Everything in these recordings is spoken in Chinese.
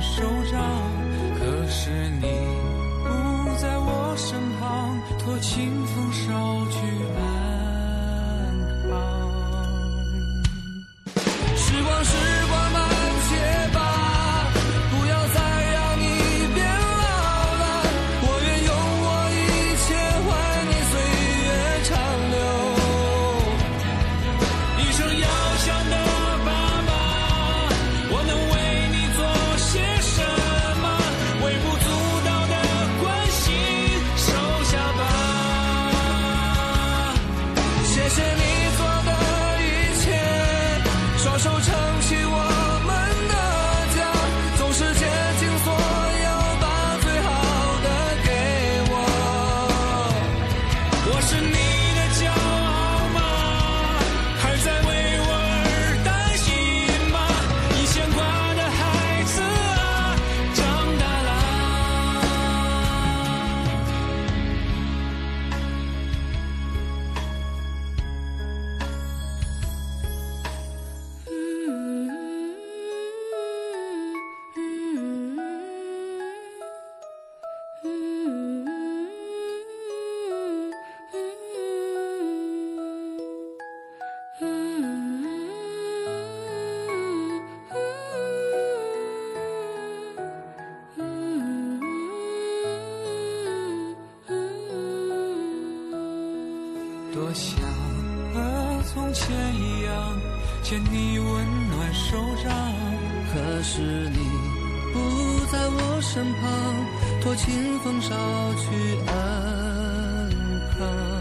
手掌可是你不在我身旁托清风捎可是你不在我身旁托清风捎去安康。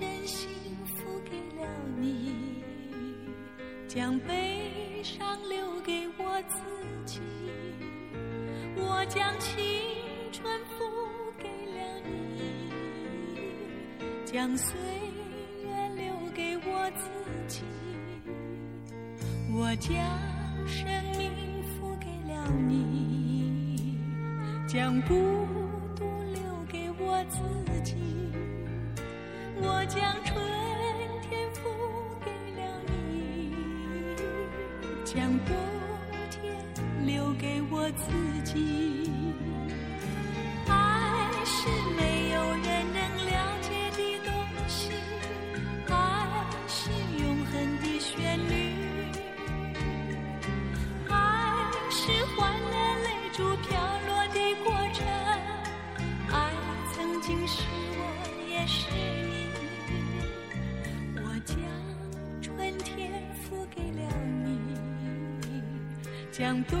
真心付给了你，将悲伤留给我自己。我将青春付给了你，将岁月留给我自己。我将生命付给了你，将孤独留给我自己。我将春天付给了你，将冬天留给我自己。将冬